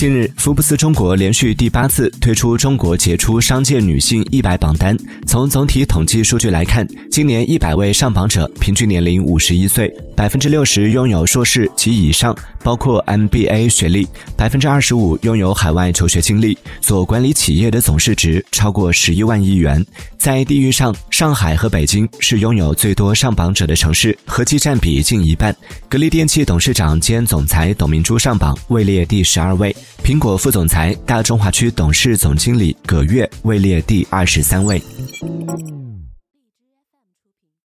近日，福布斯中国连续第八次推出中国杰出商界女性一百榜单。从总体统计数据来看，今年一百位上榜者平均年龄五十一岁，百分之六十拥有硕士及以上，包括 MBA 学历，百分之二十五拥有海外求学经历，所管理企业的总市值超过十一万亿元。在地域上，上海和北京是拥有最多上榜者的城市，合计占比近一半。格力电器董事长兼总裁董明珠上榜，位列第十二位。苹果副总裁、大中华区董事总经理葛跃位列第二十三位。